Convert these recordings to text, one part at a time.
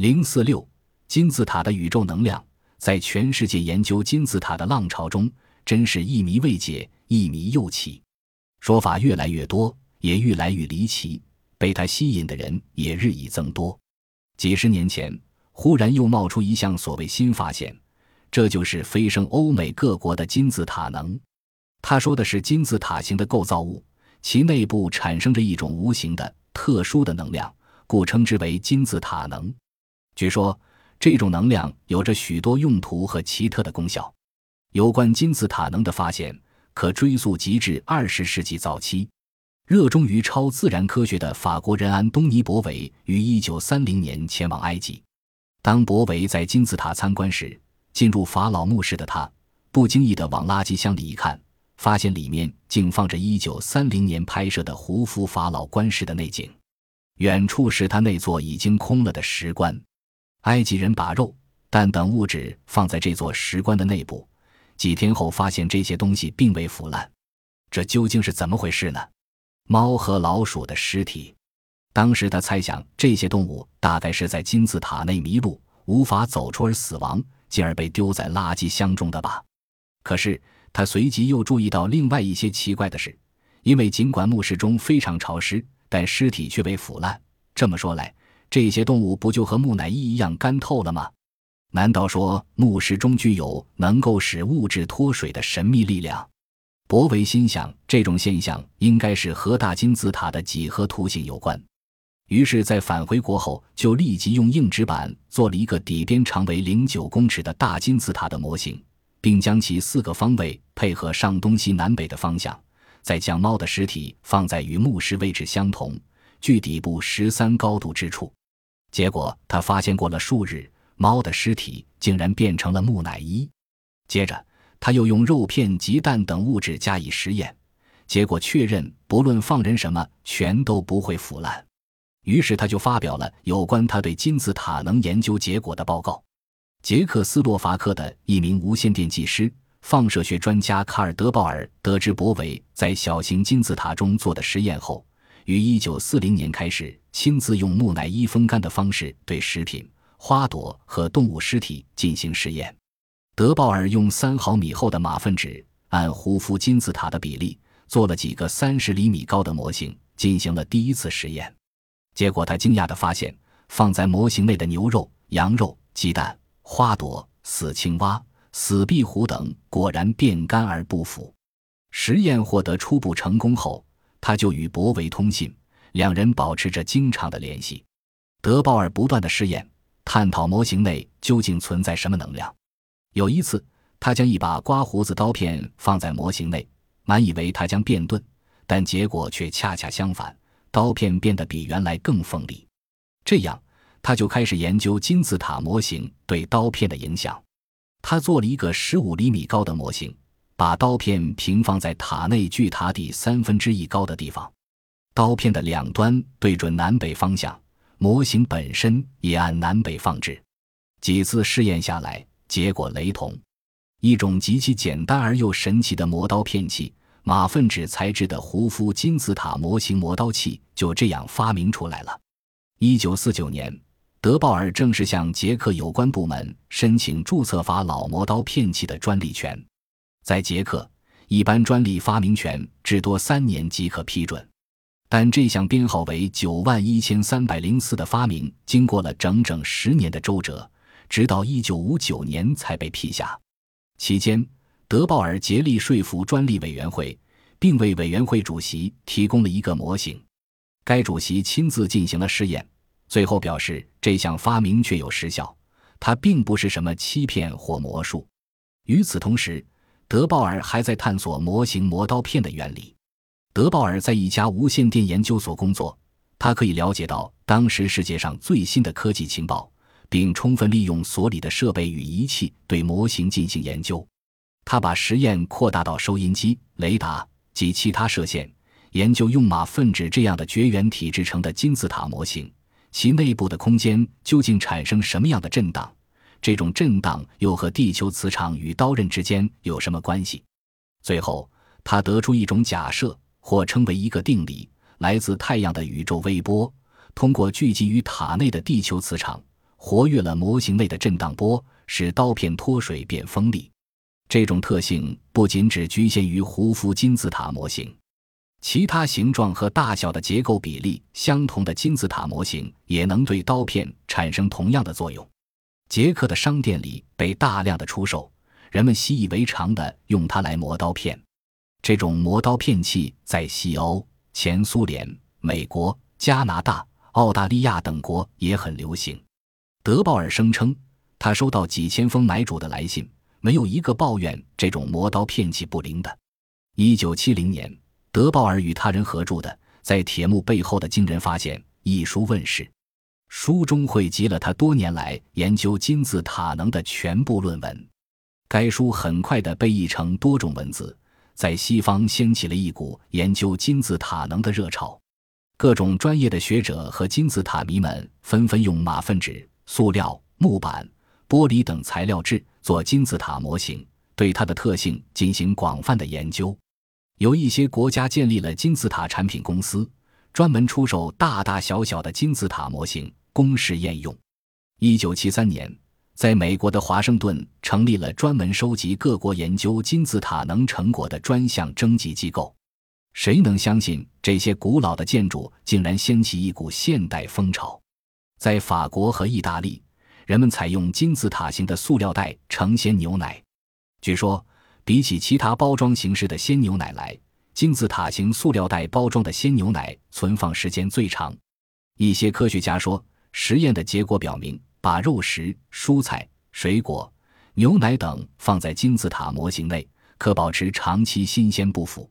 零四六金字塔的宇宙能量，在全世界研究金字塔的浪潮中，真是一谜未解，一谜又起。说法越来越多，也越来越离奇，被它吸引的人也日益增多。几十年前，忽然又冒出一项所谓新发现，这就是飞升欧美各国的金字塔能。他说的是金字塔形的构造物，其内部产生着一种无形的、特殊的能量，故称之为金字塔能。据说这种能量有着许多用途和奇特的功效。有关金字塔能的发现可追溯及至二十世纪早期。热衷于超自然科学的法国人安东尼·博维于一九三零年前往埃及。当博维在金字塔参观时，进入法老墓室的他不经意地往垃圾箱里一看，发现里面竟放着一九三零年拍摄的胡夫法老棺室的内景。远处是他那座已经空了的石棺。埃及人把肉、蛋等物质放在这座石棺的内部，几天后发现这些东西并未腐烂，这究竟是怎么回事呢？猫和老鼠的尸体，当时他猜想这些动物大概是在金字塔内迷路，无法走出而死亡，进而被丢在垃圾箱中的吧。可是他随即又注意到另外一些奇怪的事，因为尽管墓室中非常潮湿，但尸体却未腐烂。这么说来，这些动物不就和木乃伊一样干透了吗？难道说墓室中具有能够使物质脱水的神秘力量？博维心想，这种现象应该是和大金字塔的几何图形有关。于是，在返回国后，就立即用硬纸板做了一个底边长为零九公尺的大金字塔的模型，并将其四个方位配合上东西南北的方向，再将猫的尸体放在与墓室位置相同、距底部十三高度之处。结果，他发现过了数日，猫的尸体竟然变成了木乃伊。接着，他又用肉片、鸡蛋等物质加以实验，结果确认不论放任什么，全都不会腐烂。于是，他就发表了有关他对金字塔能研究结果的报告。捷克斯洛伐克的一名无线电技师、放射学专家卡尔德鲍尔得知博维在小型金字塔中做的实验后。于一九四零年开始，亲自用木乃伊风干的方式对食品、花朵和动物尸体进行实验。德鲍尔用三毫米厚的马粪纸，按胡夫金字塔的比例，做了几个三十厘米高的模型，进行了第一次实验。结果，他惊讶地发现，放在模型内的牛肉、羊肉、鸡蛋、花朵、死青蛙、死壁虎等，果然变干而不腐。实验获得初步成功后。他就与博维通信，两人保持着经常的联系。德鲍尔不断的试验，探讨模型内究竟存在什么能量。有一次，他将一把刮胡子刀片放在模型内，满以为它将变钝，但结果却恰恰相反，刀片变得比原来更锋利。这样，他就开始研究金字塔模型对刀片的影响。他做了一个十五厘米高的模型。把刀片平放在塔内距塔底三分之一高的地方，刀片的两端对准南北方向，模型本身也按南北放置。几次试验下来，结果雷同。一种极其简单而又神奇的磨刀片器——马粪纸材质的胡夫金字塔模型磨刀器就这样发明出来了。一九四九年，德鲍尔正式向捷克有关部门申请注册法老磨刀片器的专利权。在捷克，一般专利发明权至多三年即可批准，但这项编号为九万一千三百零四的发明，经过了整整十年的周折，直到一九五九年才被批下。期间，德鲍尔竭力说服专利委员会，并为委员会主席提供了一个模型。该主席亲自进行了试验，最后表示这项发明确有实效，它并不是什么欺骗或魔术。与此同时，德鲍尔还在探索模型磨刀片的原理。德鲍尔在一家无线电研究所工作，他可以了解到当时世界上最新的科技情报，并充分利用所里的设备与仪器对模型进行研究。他把实验扩大到收音机、雷达及其他射线，研究用马粪纸这样的绝缘体制成的金字塔模型，其内部的空间究竟产生什么样的震荡。这种震荡又和地球磁场与刀刃之间有什么关系？最后，他得出一种假设，或称为一个定理：来自太阳的宇宙微波，通过聚集于塔内的地球磁场，活跃了模型内的震荡波，使刀片脱水变锋利。这种特性不仅只局限于胡夫金字塔模型，其他形状和大小的结构比例相同的金字塔模型也能对刀片产生同样的作用。杰克的商店里被大量的出售，人们习以为常的用它来磨刀片。这种磨刀片器在西欧、前苏联、美国、加拿大、澳大利亚等国也很流行。德鲍尔声称，他收到几千封买主的来信。没有一个抱怨这种磨刀片器不灵的。一九七零年，德鲍尔与他人合著的《在铁幕背后的惊人发现》一书问世，书中汇集了他多年来研究金字塔能的全部论文。该书很快的被译成多种文字，在西方掀起了一股研究金字塔能的热潮。各种专业的学者和金字塔迷们纷纷用马粪纸、塑料、木板。玻璃等材料制做金字塔模型，对它的特性进行广泛的研究。有一些国家建立了金字塔产品公司，专门出售大大小小的金字塔模型供实验用。一九七三年，在美国的华盛顿成立了专门收集各国研究金字塔能成果的专项征集机构。谁能相信这些古老的建筑竟然掀起一股现代风潮？在法国和意大利。人们采用金字塔形的塑料袋盛鲜牛奶。据说，比起其他包装形式的鲜牛奶来，金字塔形塑料袋包装的鲜牛奶存放时间最长。一些科学家说，实验的结果表明，把肉食、蔬菜、水果、牛奶等放在金字塔模型内，可保持长期新鲜不腐。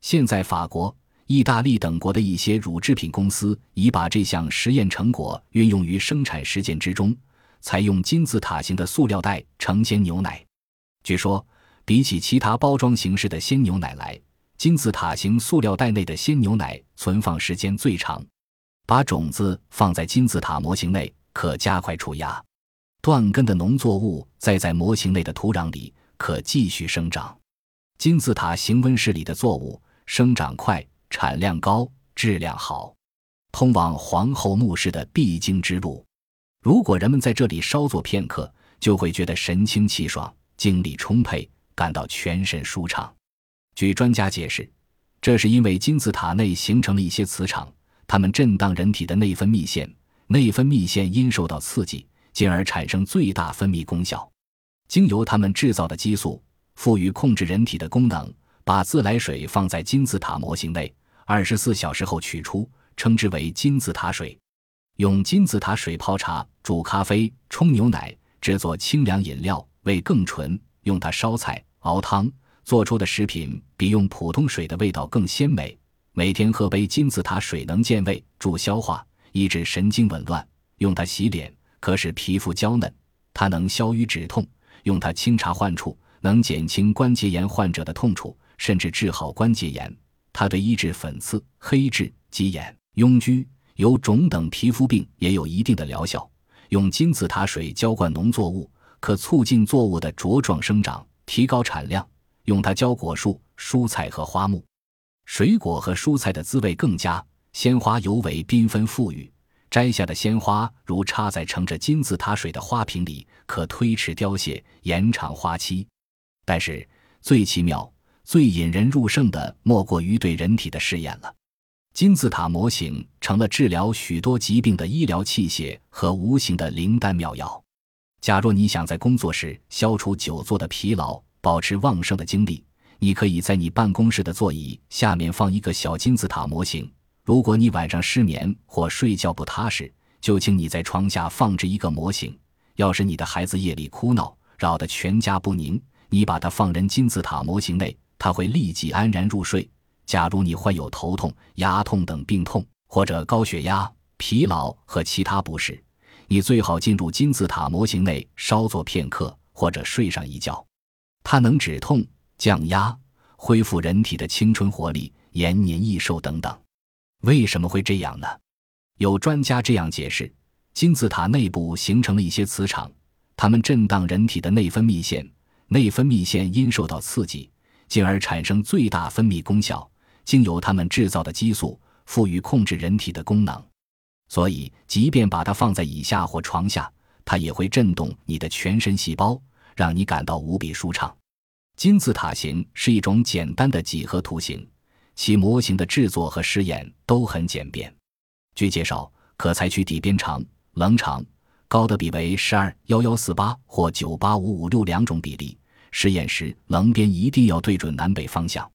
现在，法国、意大利等国的一些乳制品公司已把这项实验成果运用于生产实践之中。采用金字塔形的塑料袋盛鲜牛奶，据说比起其他包装形式的鲜牛奶来，金字塔形塑料袋内的鲜牛奶存放时间最长。把种子放在金字塔模型内，可加快出芽；断根的农作物栽在模型内的土壤里，可继续生长。金字塔形温室里的作物生长快、产量高、质量好，通往皇后墓室的必经之路。如果人们在这里稍作片刻，就会觉得神清气爽、精力充沛，感到全身舒畅。据专家解释，这是因为金字塔内形成了一些磁场，它们震荡人体的内分泌腺，内分泌腺因受到刺激，进而产生最大分泌功效。经由它们制造的激素，赋予控制人体的功能。把自来水放在金字塔模型内，二十四小时后取出，称之为金字塔水。用金字塔水泡茶、煮咖啡、冲牛奶、制作清凉饮料，味更纯。用它烧菜、熬汤，做出的食品比用普通水的味道更鲜美。每天喝杯金字塔水能健胃、助消化、抑制神经紊乱。用它洗脸，可使皮肤娇嫩。它能消瘀止痛。用它清查患处，能减轻关节炎患者的痛楚，甚至治好关节炎。它对医治粉刺、黑痣、鸡眼、痈疽。有肿等皮肤病也有一定的疗效。用金字塔水浇灌农作物，可促进作物的茁壮生长，提高产量。用它浇果树、蔬菜和花木，水果和蔬菜的滋味更佳，鲜花尤为缤纷富裕。摘下的鲜花如插在盛着金字塔水的花瓶里，可推迟凋谢，延长花期。但是最奇妙、最引人入胜的，莫过于对人体的试验了。金字塔模型成了治疗许多疾病的医疗器械和无形的灵丹妙药。假若你想在工作时消除久坐的疲劳，保持旺盛的精力，你可以在你办公室的座椅下面放一个小金字塔模型。如果你晚上失眠或睡觉不踏实，就请你在床下放置一个模型。要是你的孩子夜里哭闹，扰得全家不宁，你把它放人金字塔模型内，他会立即安然入睡。假如你患有头痛、牙痛等病痛，或者高血压、疲劳和其他不适，你最好进入金字塔模型内稍作片刻，或者睡上一觉。它能止痛、降压、恢复人体的青春活力、延年益寿等等。为什么会这样呢？有专家这样解释：金字塔内部形成了一些磁场，它们震荡人体的内分泌腺，内分泌腺因受到刺激，进而产生最大分泌功效。经由它们制造的激素赋予控制人体的功能，所以即便把它放在椅下或床下，它也会震动你的全身细胞，让你感到无比舒畅。金字塔形是一种简单的几何图形，其模型的制作和试验都很简便。据介绍，可采取底边长、棱长、高的比为十二幺幺四八或九八五五六两种比例。实验时，棱边一定要对准南北方向，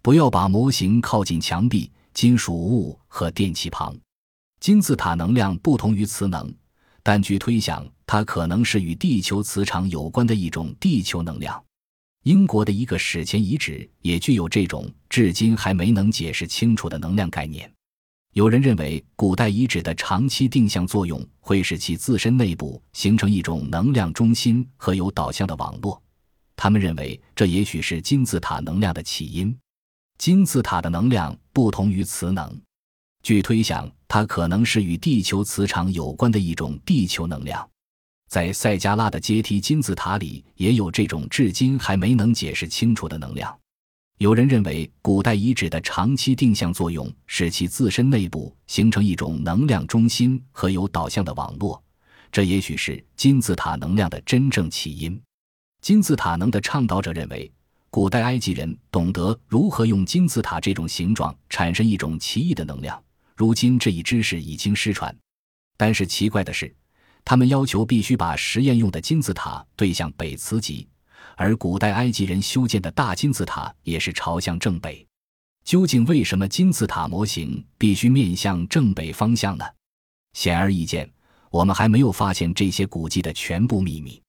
不要把模型靠近墙壁、金属物和电器旁。金字塔能量不同于磁能，但据推想，它可能是与地球磁场有关的一种地球能量。英国的一个史前遗址也具有这种至今还没能解释清楚的能量概念。有人认为，古代遗址的长期定向作用会使其自身内部形成一种能量中心和有导向的网络。他们认为，这也许是金字塔能量的起因。金字塔的能量不同于磁能，据推想，它可能是与地球磁场有关的一种地球能量。在塞加拉的阶梯金字塔里，也有这种至今还没能解释清楚的能量。有人认为，古代遗址的长期定向作用使其自身内部形成一种能量中心和有导向的网络，这也许是金字塔能量的真正起因。金字塔能的倡导者认为，古代埃及人懂得如何用金字塔这种形状产生一种奇异的能量。如今这一知识已经失传，但是奇怪的是，他们要求必须把实验用的金字塔对向北磁极，而古代埃及人修建的大金字塔也是朝向正北。究竟为什么金字塔模型必须面向正北方向呢？显而易见，我们还没有发现这些古迹的全部秘密。